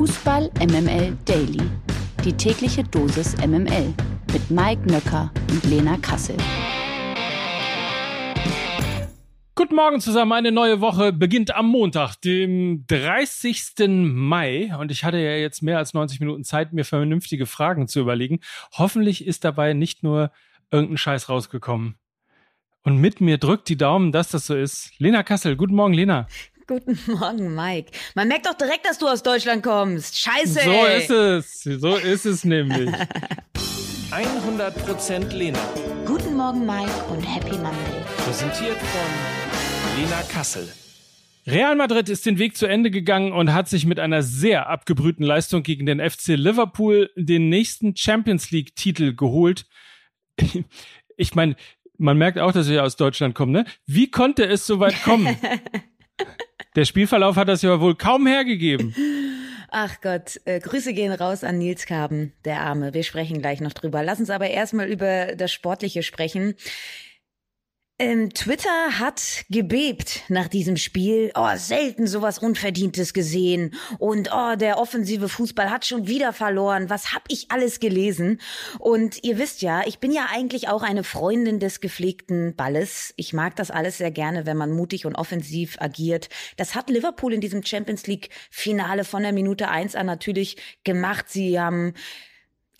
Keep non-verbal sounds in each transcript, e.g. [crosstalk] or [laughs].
Fußball MML Daily. Die tägliche Dosis MML mit Mike Nöcker und Lena Kassel. Guten Morgen zusammen. Eine neue Woche beginnt am Montag, dem 30. Mai. Und ich hatte ja jetzt mehr als 90 Minuten Zeit, mir vernünftige Fragen zu überlegen. Hoffentlich ist dabei nicht nur irgendein Scheiß rausgekommen. Und mit mir drückt die Daumen, dass das so ist. Lena Kassel. Guten Morgen, Lena. Guten [laughs] Morgen, Mike. Man merkt doch direkt, dass du aus Deutschland kommst. Scheiße. So ey. ist es. So ist es nämlich. [laughs] 100% Lena. Guten Morgen, Mike und Happy Monday. Präsentiert von Lena Kassel. Real Madrid ist den Weg zu Ende gegangen und hat sich mit einer sehr abgebrühten Leistung gegen den FC Liverpool den nächsten Champions League Titel geholt. [laughs] Ich meine, man merkt auch, dass wir aus Deutschland kommen, ne? Wie konnte es so weit kommen? Der Spielverlauf hat das ja wohl kaum hergegeben. Ach Gott, äh, Grüße gehen raus an Nils Kaben, der Arme. Wir sprechen gleich noch drüber. Lass uns aber erstmal über das Sportliche sprechen. Ähm, Twitter hat gebebt nach diesem Spiel. Oh, selten sowas Unverdientes gesehen. Und oh, der offensive Fußball hat schon wieder verloren. Was hab ich alles gelesen? Und ihr wisst ja, ich bin ja eigentlich auch eine Freundin des gepflegten Balles. Ich mag das alles sehr gerne, wenn man mutig und offensiv agiert. Das hat Liverpool in diesem Champions League Finale von der Minute eins an natürlich gemacht. Sie haben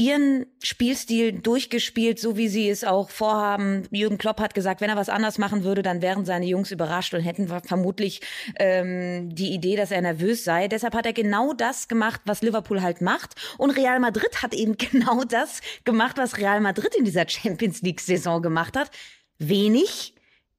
ihren Spielstil durchgespielt, so wie sie es auch vorhaben. Jürgen Klopp hat gesagt, wenn er was anders machen würde, dann wären seine Jungs überrascht und hätten vermutlich ähm, die Idee, dass er nervös sei. Deshalb hat er genau das gemacht, was Liverpool halt macht. Und Real Madrid hat eben [laughs] genau das gemacht, was Real Madrid in dieser Champions League-Saison gemacht hat. Wenig,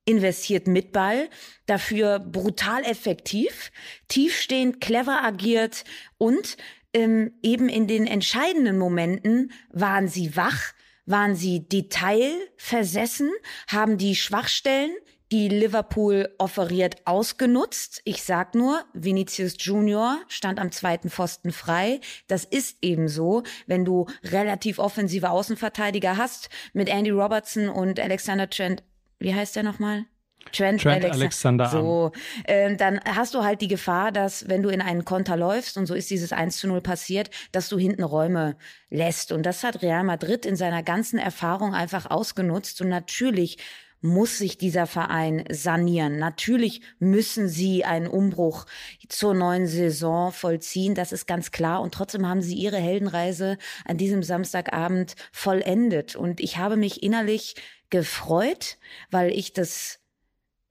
investiert mit Ball, dafür brutal effektiv, tiefstehend, clever agiert und ähm, eben in den entscheidenden Momenten waren sie wach, waren sie detailversessen, haben die Schwachstellen, die Liverpool offeriert, ausgenutzt. Ich sag nur, Vinicius Junior stand am zweiten Pfosten frei. Das ist eben so, wenn du relativ offensive Außenverteidiger hast mit Andy Robertson und Alexander Trent. Wie heißt der nochmal? Trent, Trent Alexander. So, äh, dann hast du halt die Gefahr, dass wenn du in einen Konter läufst, und so ist dieses 1 zu 0 passiert, dass du hinten Räume lässt. Und das hat Real Madrid in seiner ganzen Erfahrung einfach ausgenutzt. Und natürlich muss sich dieser Verein sanieren. Natürlich müssen sie einen Umbruch zur neuen Saison vollziehen. Das ist ganz klar. Und trotzdem haben sie ihre Heldenreise an diesem Samstagabend vollendet. Und ich habe mich innerlich gefreut, weil ich das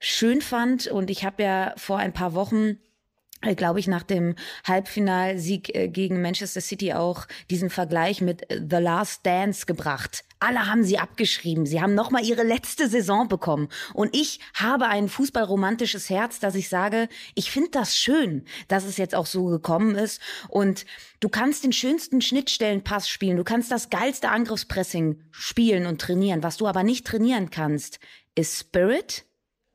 schön fand. Und ich habe ja vor ein paar Wochen äh, glaube ich, nach dem Halbfinalsieg äh, gegen Manchester City auch diesen Vergleich mit äh, The Last Dance gebracht. Alle haben sie abgeschrieben. Sie haben nochmal ihre letzte Saison bekommen. Und ich habe ein fußballromantisches Herz, dass ich sage, ich finde das schön, dass es jetzt auch so gekommen ist. Und du kannst den schönsten Schnittstellenpass spielen. Du kannst das geilste Angriffspressing spielen und trainieren. Was du aber nicht trainieren kannst, ist Spirit,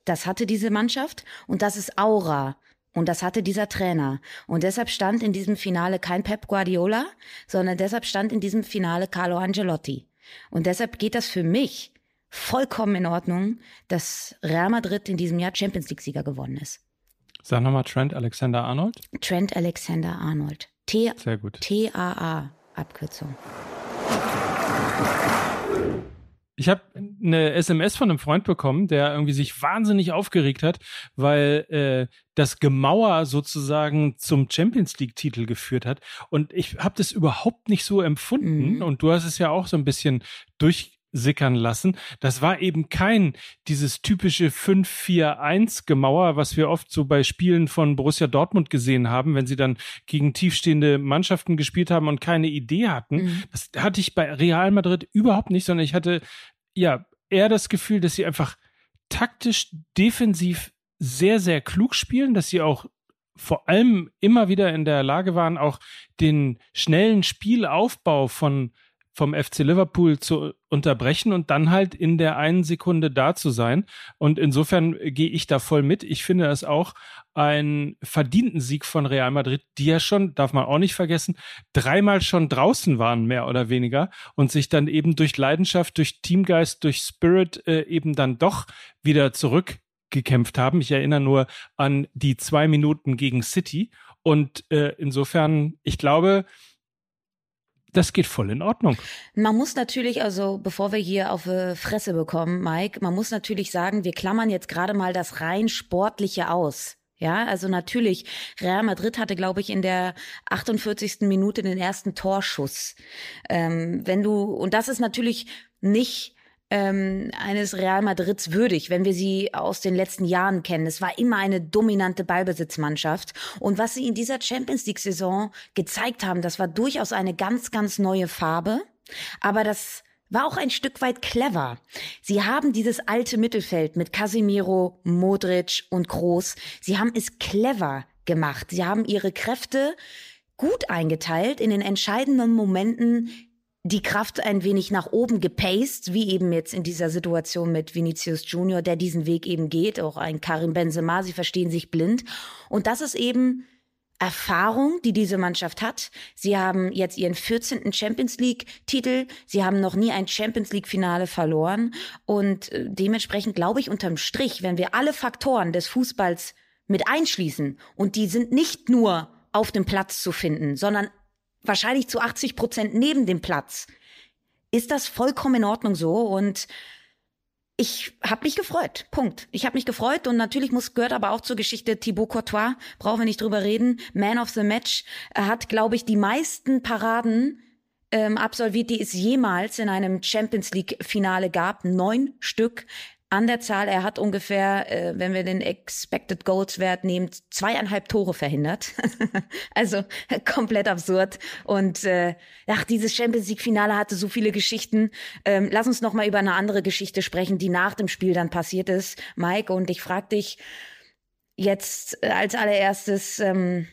das hatte diese Mannschaft und das ist Aura. Und das hatte dieser Trainer. Und deshalb stand in diesem Finale kein Pep Guardiola, sondern deshalb stand in diesem Finale Carlo Angelotti. Und deshalb geht das für mich vollkommen in Ordnung, dass Real Madrid in diesem Jahr Champions League Sieger geworden ist. Sag nochmal Trent Alexander Arnold. Trent Alexander Arnold. T Sehr gut. T-A-A Abkürzung. Ich habe eine SMS von einem Freund bekommen, der irgendwie sich wahnsinnig aufgeregt hat, weil äh, das Gemauer sozusagen zum Champions League-Titel geführt hat. Und ich habe das überhaupt nicht so empfunden. Mhm. Und du hast es ja auch so ein bisschen durch sickern lassen. Das war eben kein dieses typische 5-4-1-Gemauer, was wir oft so bei Spielen von Borussia Dortmund gesehen haben, wenn sie dann gegen tiefstehende Mannschaften gespielt haben und keine Idee hatten. Mhm. Das hatte ich bei Real Madrid überhaupt nicht, sondern ich hatte ja eher das Gefühl, dass sie einfach taktisch defensiv sehr, sehr klug spielen, dass sie auch vor allem immer wieder in der Lage waren, auch den schnellen Spielaufbau von vom FC Liverpool zu unterbrechen und dann halt in der einen Sekunde da zu sein. Und insofern gehe ich da voll mit. Ich finde es auch einen verdienten Sieg von Real Madrid, die ja schon, darf man auch nicht vergessen, dreimal schon draußen waren, mehr oder weniger, und sich dann eben durch Leidenschaft, durch Teamgeist, durch Spirit äh, eben dann doch wieder zurückgekämpft haben. Ich erinnere nur an die zwei Minuten gegen City Und äh, insofern, ich glaube, das geht voll in Ordnung. Man muss natürlich, also bevor wir hier auf äh, Fresse bekommen, Mike, man muss natürlich sagen, wir klammern jetzt gerade mal das rein sportliche aus. Ja, also natürlich, Real Madrid hatte, glaube ich, in der 48. Minute den ersten Torschuss. Ähm, wenn du, und das ist natürlich nicht ähm, eines Real Madrids würdig, wenn wir sie aus den letzten Jahren kennen. Es war immer eine dominante Ballbesitzmannschaft. Und was sie in dieser Champions League-Saison gezeigt haben, das war durchaus eine ganz, ganz neue Farbe. Aber das war auch ein Stück weit clever. Sie haben dieses alte Mittelfeld mit Casemiro, Modric und Groß, sie haben es clever gemacht. Sie haben ihre Kräfte gut eingeteilt in den entscheidenden Momenten die Kraft ein wenig nach oben gepaced, wie eben jetzt in dieser Situation mit Vinicius Junior, der diesen Weg eben geht, auch ein Karim Benzema, sie verstehen sich blind. Und das ist eben Erfahrung, die diese Mannschaft hat. Sie haben jetzt ihren 14. Champions League-Titel. Sie haben noch nie ein Champions League-Finale verloren. Und äh, dementsprechend glaube ich unterm Strich, wenn wir alle Faktoren des Fußballs mit einschließen, und die sind nicht nur auf dem Platz zu finden, sondern wahrscheinlich zu 80 Prozent neben dem Platz, ist das vollkommen in Ordnung so und ich habe mich gefreut. Punkt. Ich habe mich gefreut und natürlich muss gehört aber auch zur Geschichte Thibaut Courtois, brauchen wir nicht drüber reden. Man of the Match er hat, glaube ich, die meisten Paraden ähm, absolviert, die es jemals in einem Champions League Finale gab. Neun Stück an der Zahl. Er hat ungefähr, äh, wenn wir den Expected Goals Wert nehmen, zweieinhalb Tore verhindert. [laughs] also [laughs] komplett absurd. Und äh, ach, dieses Champions League Finale hatte so viele Geschichten. Ähm, lass uns noch mal über eine andere Geschichte sprechen, die nach dem Spiel dann passiert ist, Mike. Und ich frage dich jetzt äh, als allererstes. Ähm,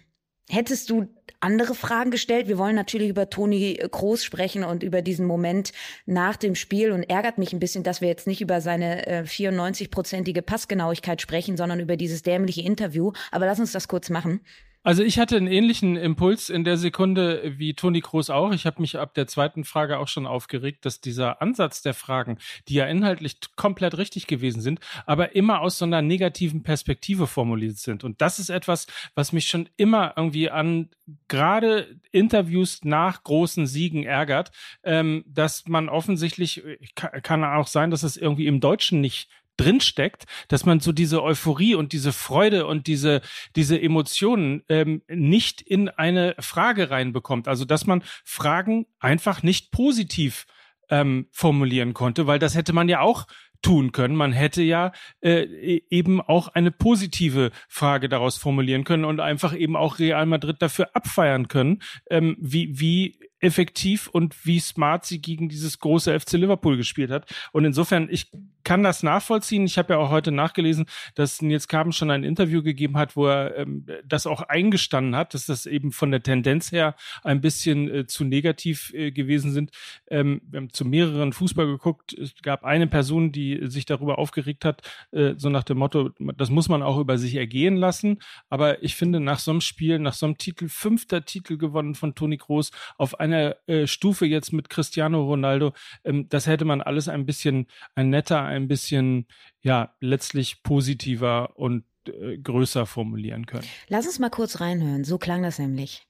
Hättest du andere Fragen gestellt? Wir wollen natürlich über Toni Groß sprechen und über diesen Moment nach dem Spiel und ärgert mich ein bisschen, dass wir jetzt nicht über seine äh, 94-prozentige Passgenauigkeit sprechen, sondern über dieses dämliche Interview. Aber lass uns das kurz machen. Also ich hatte einen ähnlichen Impuls in der Sekunde wie Toni Kroos auch. Ich habe mich ab der zweiten Frage auch schon aufgeregt, dass dieser Ansatz der Fragen, die ja inhaltlich komplett richtig gewesen sind, aber immer aus so einer negativen Perspektive formuliert sind. Und das ist etwas, was mich schon immer irgendwie an gerade Interviews nach großen Siegen ärgert, ähm, dass man offensichtlich, kann auch sein, dass es irgendwie im Deutschen nicht drinsteckt, dass man so diese Euphorie und diese Freude und diese, diese Emotionen ähm, nicht in eine Frage reinbekommt. Also dass man Fragen einfach nicht positiv ähm, formulieren konnte, weil das hätte man ja auch tun können. Man hätte ja äh, e-, eben auch eine positive Frage daraus formulieren können und einfach eben auch Real Madrid dafür abfeiern können, ähm, wie, wie effektiv und wie smart sie gegen dieses große FC Liverpool gespielt hat. Und insofern, ich kann das nachvollziehen. Ich habe ja auch heute nachgelesen, dass Nils Kaben schon ein Interview gegeben hat, wo er ähm, das auch eingestanden hat, dass das eben von der Tendenz her ein bisschen äh, zu negativ äh, gewesen sind. Ähm, wir haben zu mehreren Fußball geguckt. Es gab eine Person, die sich darüber aufgeregt hat, äh, so nach dem Motto, das muss man auch über sich ergehen lassen. Aber ich finde, nach so einem Spiel, nach so einem Titel, fünfter Titel gewonnen von Toni Kroos auf eine einer äh, Stufe jetzt mit Cristiano Ronaldo, ähm, das hätte man alles ein bisschen ein netter, ein bisschen ja letztlich positiver und äh, größer formulieren können. Lass uns mal kurz reinhören. So klang das nämlich.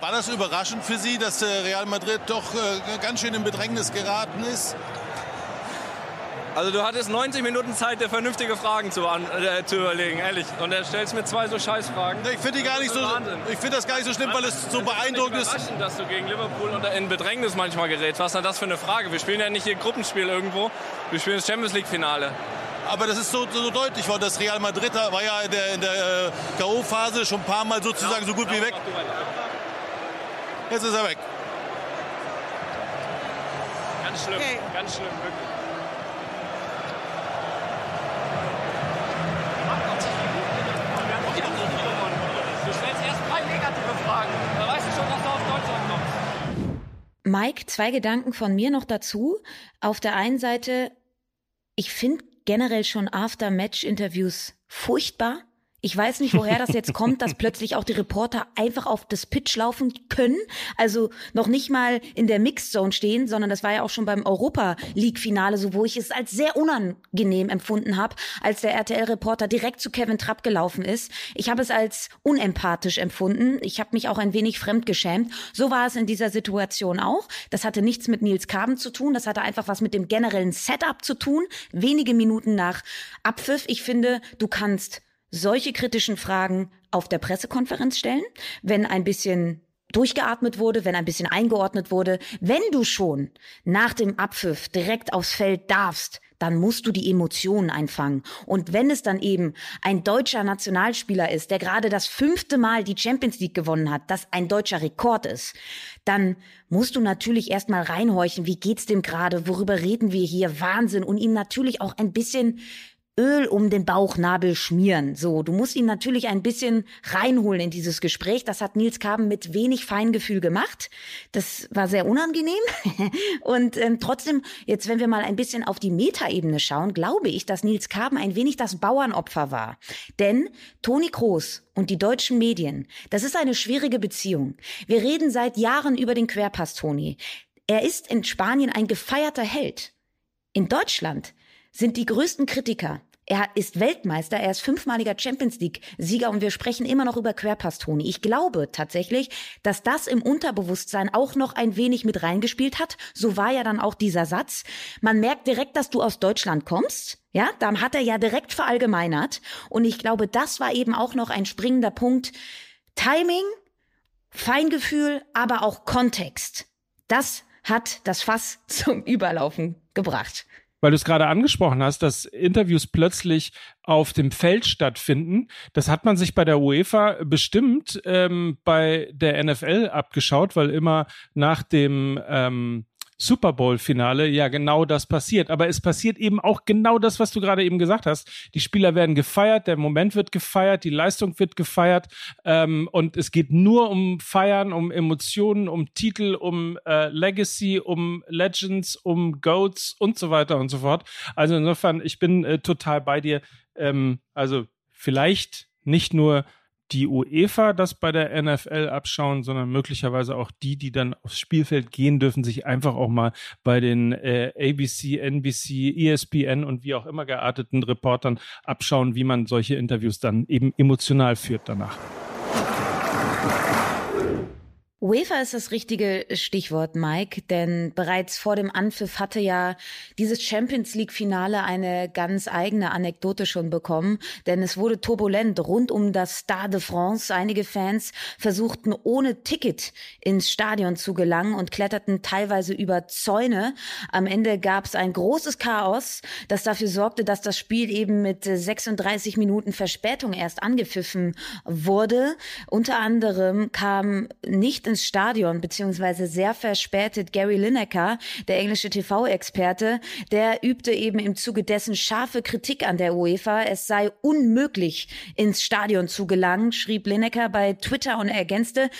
War das überraschend für Sie, dass äh, Real Madrid doch äh, ganz schön in Bedrängnis geraten ist? Also du hattest 90 Minuten Zeit, dir vernünftige Fragen zu, an, äh, zu überlegen, ehrlich. Und er stellst mir zwei so Scheißfragen. Ich finde die gar nicht so. Ich finde das gar nicht so schlimm, weil es so beeindruckend ist. dass du gegen Liverpool in Bedrängnis manchmal gerätst. Was ist denn das für eine Frage? Wir spielen ja nicht hier Gruppenspiel irgendwo. Wir spielen das Champions League Finale. Aber das ist so, so deutlich worden. Das Real Madrid war ja in der, in der äh, K.O.-Phase schon ein paar Mal sozusagen ja, so gut wie weg. Jetzt ist er weg. Ganz schlimm, okay. ganz schlimm, wirklich. Mike, zwei Gedanken von mir noch dazu. Auf der einen Seite, ich finde generell schon After-Match-Interviews furchtbar. Ich weiß nicht, woher das jetzt kommt, dass plötzlich auch die Reporter einfach auf das Pitch laufen können. Also noch nicht mal in der Mixed Zone stehen, sondern das war ja auch schon beim Europa League Finale so, wo ich es als sehr unangenehm empfunden habe, als der RTL-Reporter direkt zu Kevin Trapp gelaufen ist. Ich habe es als unempathisch empfunden. Ich habe mich auch ein wenig fremdgeschämt. So war es in dieser Situation auch. Das hatte nichts mit Nils Kaben zu tun. Das hatte einfach was mit dem generellen Setup zu tun. Wenige Minuten nach Abpfiff. Ich finde, du kannst solche kritischen Fragen auf der Pressekonferenz stellen, wenn ein bisschen durchgeatmet wurde, wenn ein bisschen eingeordnet wurde. Wenn du schon nach dem Abpfiff direkt aufs Feld darfst, dann musst du die Emotionen einfangen. Und wenn es dann eben ein deutscher Nationalspieler ist, der gerade das fünfte Mal die Champions League gewonnen hat, das ein deutscher Rekord ist, dann musst du natürlich erstmal reinhorchen, wie geht's dem gerade, worüber reden wir hier, Wahnsinn und ihn natürlich auch ein bisschen Öl um den Bauchnabel schmieren. So, du musst ihn natürlich ein bisschen reinholen in dieses Gespräch. Das hat Nils Kaben mit wenig Feingefühl gemacht. Das war sehr unangenehm. [laughs] Und ähm, trotzdem, jetzt wenn wir mal ein bisschen auf die Metaebene schauen, glaube ich, dass Nils Kaben ein wenig das Bauernopfer war. Denn Toni Kroos und die deutschen Medien, das ist eine schwierige Beziehung. Wir reden seit Jahren über den Querpass Toni. Er ist in Spanien ein gefeierter Held. In Deutschland sind die größten Kritiker. Er ist Weltmeister, er ist fünfmaliger Champions League-Sieger und wir sprechen immer noch über Querpass, Toni. Ich glaube tatsächlich, dass das im Unterbewusstsein auch noch ein wenig mit reingespielt hat. So war ja dann auch dieser Satz. Man merkt direkt, dass du aus Deutschland kommst. Ja, dann hat er ja direkt verallgemeinert. Und ich glaube, das war eben auch noch ein springender Punkt. Timing, Feingefühl, aber auch Kontext. Das hat das Fass [laughs] zum Überlaufen gebracht weil du es gerade angesprochen hast, dass Interviews plötzlich auf dem Feld stattfinden. Das hat man sich bei der UEFA bestimmt ähm, bei der NFL abgeschaut, weil immer nach dem ähm, Super Bowl-Finale ja genau das passiert. Aber es passiert eben auch genau das, was du gerade eben gesagt hast. Die Spieler werden gefeiert, der Moment wird gefeiert, die Leistung wird gefeiert ähm, und es geht nur um Feiern, um Emotionen, um Titel, um äh, Legacy, um Legends, um Goats und so weiter und so fort. Also insofern, ich bin äh, total bei dir. Ähm, also vielleicht nicht nur die UEFA das bei der NFL abschauen, sondern möglicherweise auch die, die dann aufs Spielfeld gehen, dürfen sich einfach auch mal bei den äh, ABC, NBC, ESPN und wie auch immer gearteten Reportern abschauen, wie man solche Interviews dann eben emotional führt danach. UEFA ist das richtige Stichwort, Mike, denn bereits vor dem Anpfiff hatte ja dieses Champions League Finale eine ganz eigene Anekdote schon bekommen, denn es wurde turbulent rund um das Stade de France. Einige Fans versuchten ohne Ticket ins Stadion zu gelangen und kletterten teilweise über Zäune. Am Ende gab es ein großes Chaos, das dafür sorgte, dass das Spiel eben mit 36 Minuten Verspätung erst angepfiffen wurde. Unter anderem kam nicht ins Stadion, beziehungsweise sehr verspätet Gary Lineker, der englische TV-Experte, der übte eben im Zuge dessen scharfe Kritik an der UEFA. Es sei unmöglich, ins Stadion zu gelangen, schrieb Lineker bei Twitter und ergänzte,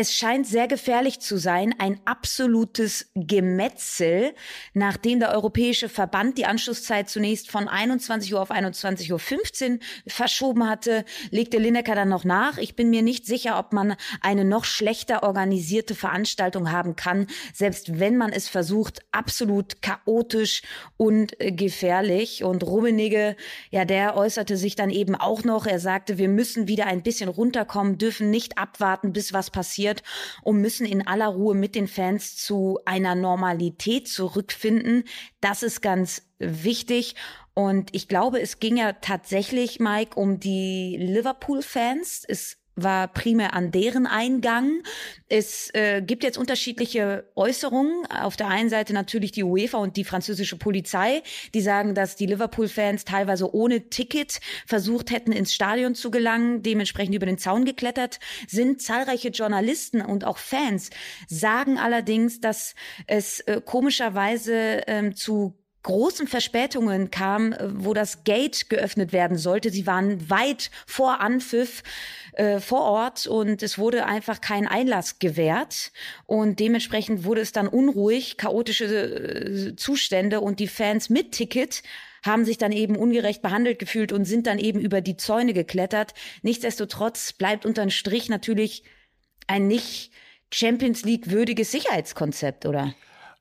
es scheint sehr gefährlich zu sein, ein absolutes Gemetzel, nachdem der Europäische Verband die Anschlusszeit zunächst von 21 Uhr auf 21.15 Uhr verschoben hatte, legte Lineker dann noch nach. Ich bin mir nicht sicher, ob man eine noch schlechter organisierte Veranstaltung haben kann, selbst wenn man es versucht, absolut chaotisch und gefährlich. Und Rummenigge, ja, der äußerte sich dann eben auch noch. Er sagte, wir müssen wieder ein bisschen runterkommen, dürfen nicht abwarten, bis was passiert passiert und müssen in aller Ruhe mit den Fans zu einer Normalität zurückfinden. Das ist ganz wichtig. Und ich glaube, es ging ja tatsächlich, Mike, um die Liverpool-Fans. Es war primär an deren Eingang. Es äh, gibt jetzt unterschiedliche Äußerungen. Auf der einen Seite natürlich die UEFA und die französische Polizei, die sagen, dass die Liverpool-Fans teilweise ohne Ticket versucht hätten, ins Stadion zu gelangen, dementsprechend über den Zaun geklettert sind. Zahlreiche Journalisten und auch Fans sagen allerdings, dass es äh, komischerweise ähm, zu großen Verspätungen kam, äh, wo das Gate geöffnet werden sollte. Sie waren weit vor Anpfiff äh, vor Ort und es wurde einfach kein Einlass gewährt und dementsprechend wurde es dann unruhig, chaotische äh, Zustände und die Fans mit Ticket haben sich dann eben ungerecht behandelt gefühlt und sind dann eben über die Zäune geklettert. Nichtsdestotrotz bleibt unterm Strich natürlich ein nicht Champions League würdiges Sicherheitskonzept, oder?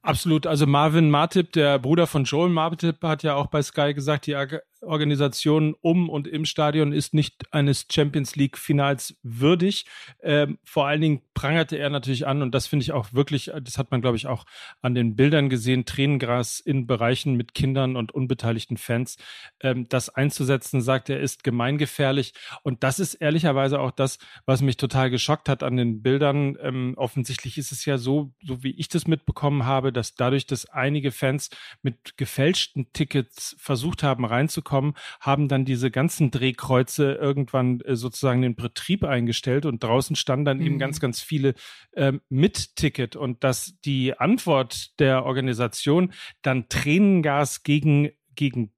Absolut. Also Marvin Martip, der Bruder von Joel Martip, hat ja auch bei Sky gesagt, die Organisation um und im Stadion ist nicht eines Champions League Finals würdig. Ähm, vor allen Dingen prangerte er natürlich an und das finde ich auch wirklich, das hat man glaube ich auch an den Bildern gesehen, Tränengras in Bereichen mit Kindern und unbeteiligten Fans. Ähm, das einzusetzen, sagt er, ist gemeingefährlich und das ist ehrlicherweise auch das, was mich total geschockt hat an den Bildern. Ähm, offensichtlich ist es ja so, so wie ich das mitbekommen habe, dass dadurch, dass einige Fans mit gefälschten Tickets versucht haben reinzukommen, bekommen, haben dann diese ganzen Drehkreuze irgendwann äh, sozusagen den Betrieb eingestellt und draußen standen dann mhm. eben ganz, ganz viele äh, mit Ticket und dass die Antwort der Organisation dann Tränengas gegen, gegen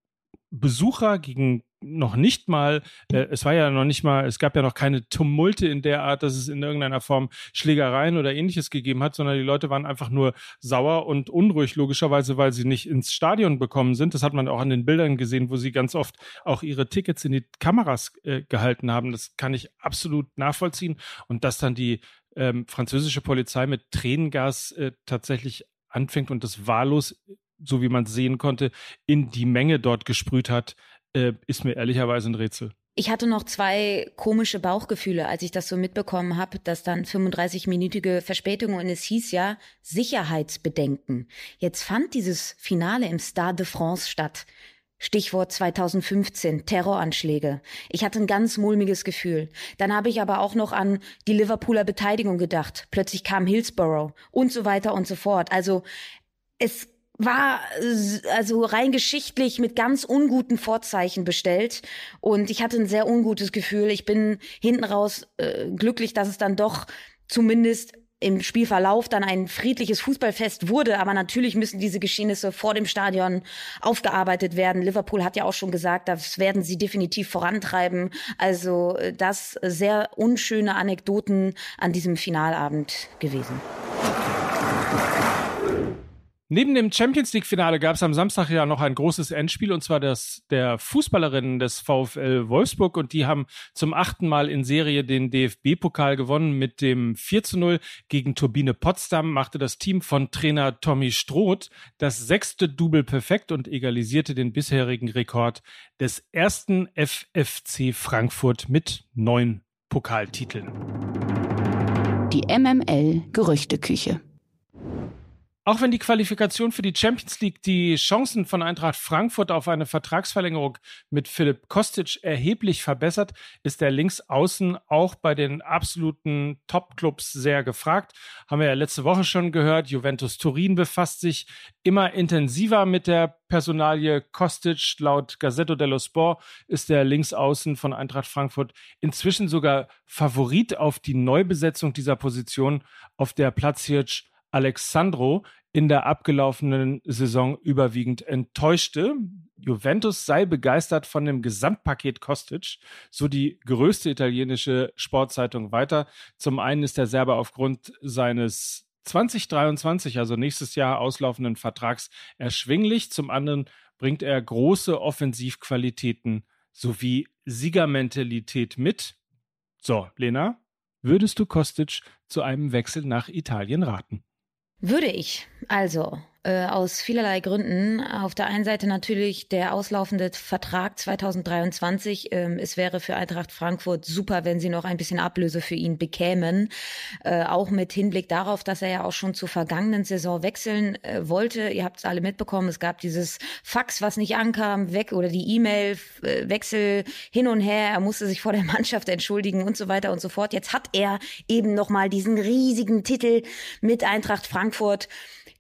Besucher, gegen noch nicht mal, äh, es war ja noch nicht mal, es gab ja noch keine Tumulte in der Art, dass es in irgendeiner Form Schlägereien oder ähnliches gegeben hat, sondern die Leute waren einfach nur sauer und unruhig, logischerweise, weil sie nicht ins Stadion bekommen sind. Das hat man auch an den Bildern gesehen, wo sie ganz oft auch ihre Tickets in die Kameras äh, gehalten haben. Das kann ich absolut nachvollziehen. Und dass dann die ähm, französische Polizei mit Tränengas äh, tatsächlich anfängt und das wahllos so wie man sehen konnte, in die Menge dort gesprüht hat, äh, ist mir ehrlicherweise ein Rätsel. Ich hatte noch zwei komische Bauchgefühle, als ich das so mitbekommen habe, dass dann 35-minütige Verspätung und es hieß ja Sicherheitsbedenken. Jetzt fand dieses Finale im Stade de France statt. Stichwort 2015, Terroranschläge. Ich hatte ein ganz mulmiges Gefühl. Dann habe ich aber auch noch an die Liverpooler Beteiligung gedacht. Plötzlich kam Hillsborough und so weiter und so fort. Also es war also rein geschichtlich mit ganz unguten Vorzeichen bestellt und ich hatte ein sehr ungutes Gefühl. Ich bin hinten raus äh, glücklich, dass es dann doch zumindest im Spielverlauf dann ein friedliches Fußballfest wurde, aber natürlich müssen diese Geschehnisse vor dem Stadion aufgearbeitet werden. Liverpool hat ja auch schon gesagt, das werden sie definitiv vorantreiben. Also äh, das sehr unschöne Anekdoten an diesem Finalabend gewesen. Neben dem Champions League-Finale gab es am Samstag ja noch ein großes Endspiel und zwar das der Fußballerinnen des VfL Wolfsburg und die haben zum achten Mal in Serie den DFB-Pokal gewonnen mit dem 4 zu 0 gegen Turbine Potsdam machte das Team von Trainer Tommy Stroth das sechste Double perfekt und egalisierte den bisherigen Rekord des ersten FFC Frankfurt mit neun Pokaltiteln. Die MML Gerüchteküche. Auch wenn die Qualifikation für die Champions League die Chancen von Eintracht Frankfurt auf eine Vertragsverlängerung mit Philipp Kostic erheblich verbessert, ist der Linksaußen auch bei den absoluten Top-Clubs sehr gefragt. Haben wir ja letzte Woche schon gehört. Juventus Turin befasst sich immer intensiver mit der Personalie Kostic. Laut Gazzetto dello Sport ist der Linksaußen von Eintracht Frankfurt inzwischen sogar Favorit auf die Neubesetzung dieser Position auf der Platzhirsch Alexandro in der abgelaufenen Saison überwiegend enttäuschte. Juventus sei begeistert von dem Gesamtpaket Kostic, so die größte italienische Sportzeitung weiter. Zum einen ist der Serber aufgrund seines 2023, also nächstes Jahr auslaufenden Vertrags erschwinglich. Zum anderen bringt er große Offensivqualitäten sowie Siegermentalität mit. So, Lena, würdest du Kostic zu einem Wechsel nach Italien raten? Würde ich. Also, äh, aus vielerlei Gründen. Auf der einen Seite natürlich der auslaufende Vertrag 2023. Ähm, es wäre für Eintracht Frankfurt super, wenn sie noch ein bisschen Ablöse für ihn bekämen. Äh, auch mit Hinblick darauf, dass er ja auch schon zur vergangenen Saison wechseln äh, wollte. Ihr habt es alle mitbekommen. Es gab dieses Fax, was nicht ankam, weg oder die E-Mail, äh, Wechsel hin und her. Er musste sich vor der [laughs] Mannschaft entschuldigen und so weiter und so fort. Jetzt hat er eben nochmal diesen riesigen Titel mit Eintracht Frankfurt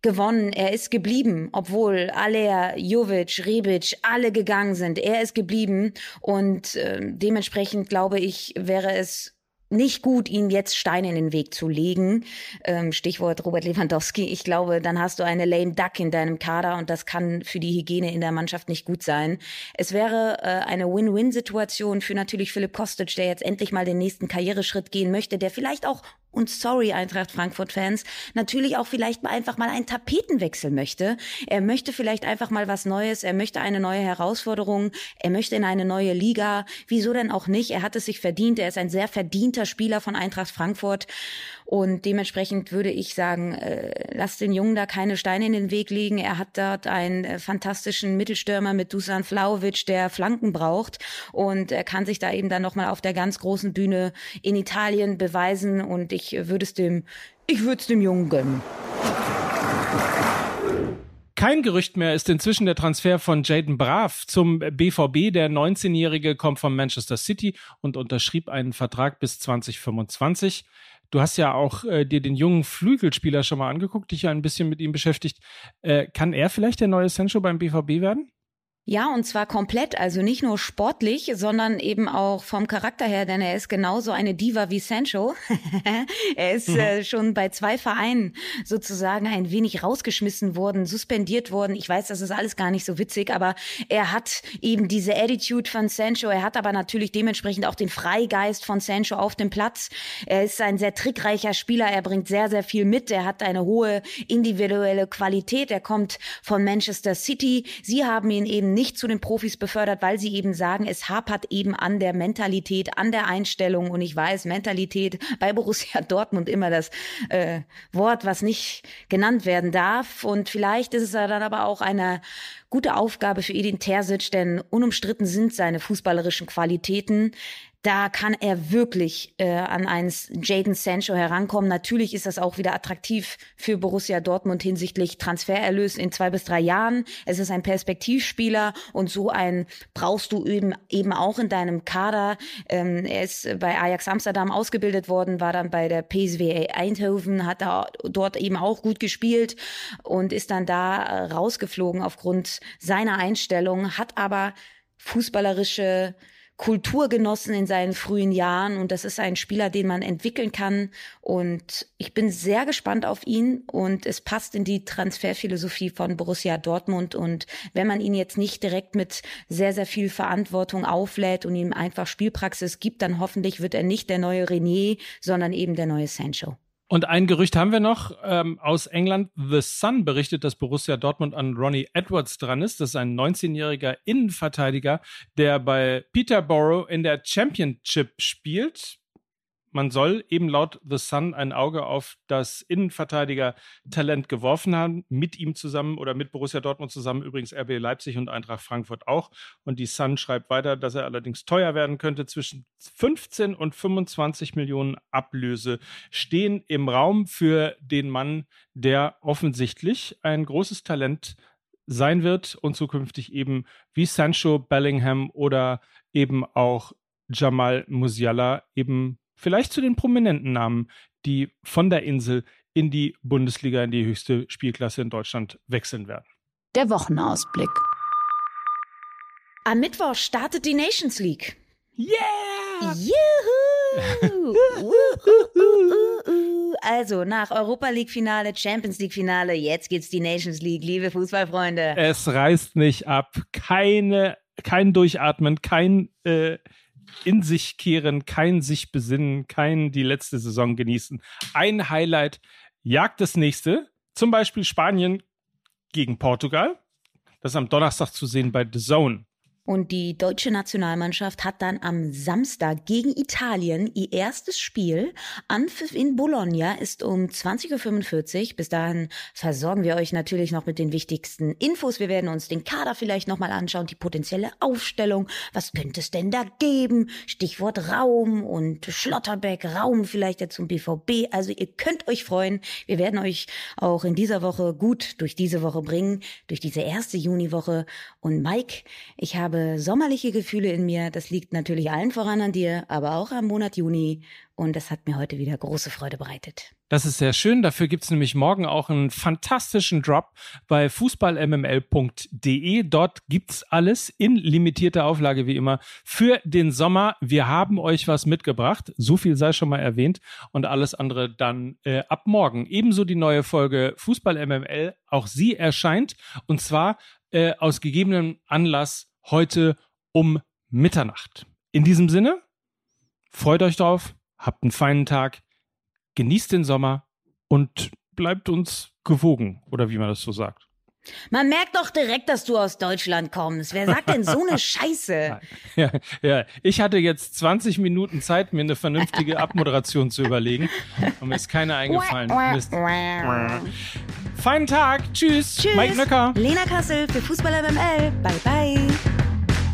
gewonnen. Er ist geblieben, obwohl Aller, Jovic, Rebic alle gegangen sind. Er ist geblieben und äh, dementsprechend glaube ich, wäre es nicht gut, ihm jetzt Steine in den Weg zu legen. Ähm, Stichwort Robert Lewandowski. Ich glaube, dann hast du eine lame duck in deinem Kader und das kann für die Hygiene in der Mannschaft nicht gut sein. Es wäre äh, eine Win-Win-Situation für natürlich Philipp Kostic, der jetzt endlich mal den nächsten Karriereschritt gehen möchte, der vielleicht auch und sorry Eintracht Frankfurt Fans, natürlich auch vielleicht mal einfach mal einen Tapetenwechsel möchte. Er möchte vielleicht einfach mal was Neues, er möchte eine neue Herausforderung, er möchte in eine neue Liga. Wieso denn auch nicht? Er hat es sich verdient, er ist ein sehr verdienter Spieler von Eintracht Frankfurt und dementsprechend würde ich sagen, äh, lass den Jungen da keine Steine in den Weg legen. Er hat dort einen äh, fantastischen Mittelstürmer mit Dusan Flauwitsch, der Flanken braucht und er kann sich da eben dann nochmal auf der ganz großen Bühne in Italien beweisen und ich würde es dem, ich würde es dem Jungen gönnen. Kein Gerücht mehr ist inzwischen der Transfer von Jaden Brav zum BVB. Der 19-Jährige kommt von Manchester City und unterschrieb einen Vertrag bis 2025. Du hast ja auch äh, dir den jungen Flügelspieler schon mal angeguckt, dich ja ein bisschen mit ihm beschäftigt. Äh, kann er vielleicht der neue Sancho beim BVB werden? Ja, und zwar komplett, also nicht nur sportlich, sondern eben auch vom Charakter her, denn er ist genauso eine Diva wie Sancho. [laughs] er ist mhm. äh, schon bei zwei Vereinen sozusagen ein wenig rausgeschmissen worden, suspendiert worden. Ich weiß, das ist alles gar nicht so witzig, aber er hat eben diese Attitude von Sancho. Er hat aber natürlich dementsprechend auch den Freigeist von Sancho auf dem Platz. Er ist ein sehr trickreicher Spieler. Er bringt sehr, sehr viel mit. Er hat eine hohe individuelle Qualität. Er kommt von Manchester City. Sie haben ihn eben nicht zu den Profis befördert, weil sie eben sagen, es hapert eben an der Mentalität, an der Einstellung. Und ich weiß, Mentalität bei Borussia [laughs] Dortmund immer das äh, Wort, was nicht genannt werden darf. Und vielleicht ist es dann aber auch eine gute Aufgabe für Edin Terzic, denn unumstritten sind seine fußballerischen Qualitäten da kann er wirklich äh, an eins Jaden Sancho herankommen. Natürlich ist das auch wieder attraktiv für Borussia Dortmund hinsichtlich Transfererlös in zwei bis drei Jahren. Es ist ein Perspektivspieler und so ein brauchst du eben, eben auch in deinem Kader. Ähm, er ist bei Ajax Amsterdam ausgebildet worden, war dann bei der PSV Eindhoven, hat da dort eben auch gut gespielt und ist dann da rausgeflogen aufgrund seiner Einstellung, hat aber fußballerische Kulturgenossen in seinen frühen Jahren. Und das ist ein Spieler, den man entwickeln kann. Und ich bin sehr gespannt auf ihn. Und es passt in die Transferphilosophie von Borussia Dortmund. Und wenn man ihn jetzt nicht direkt mit sehr, sehr viel Verantwortung auflädt und ihm einfach Spielpraxis gibt, dann hoffentlich wird er nicht der neue René, sondern eben der neue Sancho. Und ein Gerücht haben wir noch ähm, aus England. The Sun berichtet, dass Borussia Dortmund an Ronnie Edwards dran ist. Das ist ein 19-jähriger Innenverteidiger, der bei Peterborough in der Championship spielt man soll eben laut The Sun ein Auge auf das Innenverteidiger-Talent geworfen haben, mit ihm zusammen oder mit Borussia Dortmund zusammen, übrigens RB Leipzig und Eintracht Frankfurt auch. Und die Sun schreibt weiter, dass er allerdings teuer werden könnte. Zwischen 15 und 25 Millionen Ablöse stehen im Raum für den Mann, der offensichtlich ein großes Talent sein wird und zukünftig eben wie Sancho, Bellingham oder eben auch Jamal Musiala eben vielleicht zu den prominenten Namen, die von der Insel in die Bundesliga, in die höchste Spielklasse in Deutschland wechseln werden. Der Wochenausblick. Am Mittwoch startet die Nations League. Yeah! Juhu! [laughs] also nach Europa League Finale, Champions League Finale, jetzt gibt's die Nations League, liebe Fußballfreunde. Es reißt nicht ab. Keine, kein Durchatmen, kein äh, in sich kehren, kein sich besinnen, kein die letzte Saison genießen. Ein Highlight jagt das nächste. Zum Beispiel Spanien gegen Portugal. Das ist am Donnerstag zu sehen bei The Zone. Und die deutsche Nationalmannschaft hat dann am Samstag gegen Italien ihr erstes Spiel. Anpfiff in Bologna ist um 20.45 Uhr. Bis dahin versorgen wir euch natürlich noch mit den wichtigsten Infos. Wir werden uns den Kader vielleicht nochmal anschauen, die potenzielle Aufstellung. Was könnte es denn da geben? Stichwort Raum und Schlotterbeck, Raum vielleicht ja zum BVB. Also ihr könnt euch freuen. Wir werden euch auch in dieser Woche gut durch diese Woche bringen, durch diese erste Juniwoche. Und Mike, ich habe habe sommerliche Gefühle in mir. Das liegt natürlich allen voran an dir, aber auch am Monat Juni. Und das hat mir heute wieder große Freude bereitet. Das ist sehr schön. Dafür gibt es nämlich morgen auch einen fantastischen Drop bei fußballmml.de. Dort gibt es alles in limitierter Auflage wie immer für den Sommer. Wir haben euch was mitgebracht. So viel sei schon mal erwähnt. Und alles andere dann äh, ab morgen. Ebenso die neue Folge Fußball MML. Auch sie erscheint. Und zwar äh, aus gegebenem Anlass heute um Mitternacht. In diesem Sinne, freut euch drauf, habt einen feinen Tag, genießt den Sommer und bleibt uns gewogen, oder wie man das so sagt. Man merkt doch direkt, dass du aus Deutschland kommst. Wer sagt denn so eine [laughs] Scheiße? Ja, ja, ich hatte jetzt 20 Minuten Zeit, mir eine vernünftige [laughs] Abmoderation zu überlegen. Und mir ist keine eingefallen. [laughs] Mist. Feinen Tag. Tschüss. Tschüss. Mike Nöcker. Lena Kassel für Fußball MML. Bye, bye.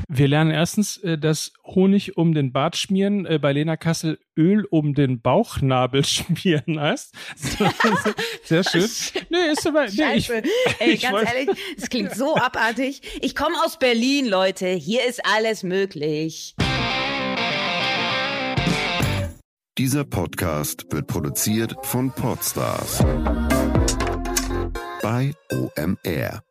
Wir lernen erstens, äh, dass Honig um den Bart schmieren äh, bei Lena Kassel Öl um den Bauchnabel [laughs] schmieren heißt. [laughs] Sehr schön. Nee, ist aber, nee, ich, Scheiße. Ey, ich ganz ehrlich, das klingt so abartig. Ich komme aus Berlin, Leute. Hier ist alles möglich. Dieser Podcast wird produziert von Podstars bei OMR.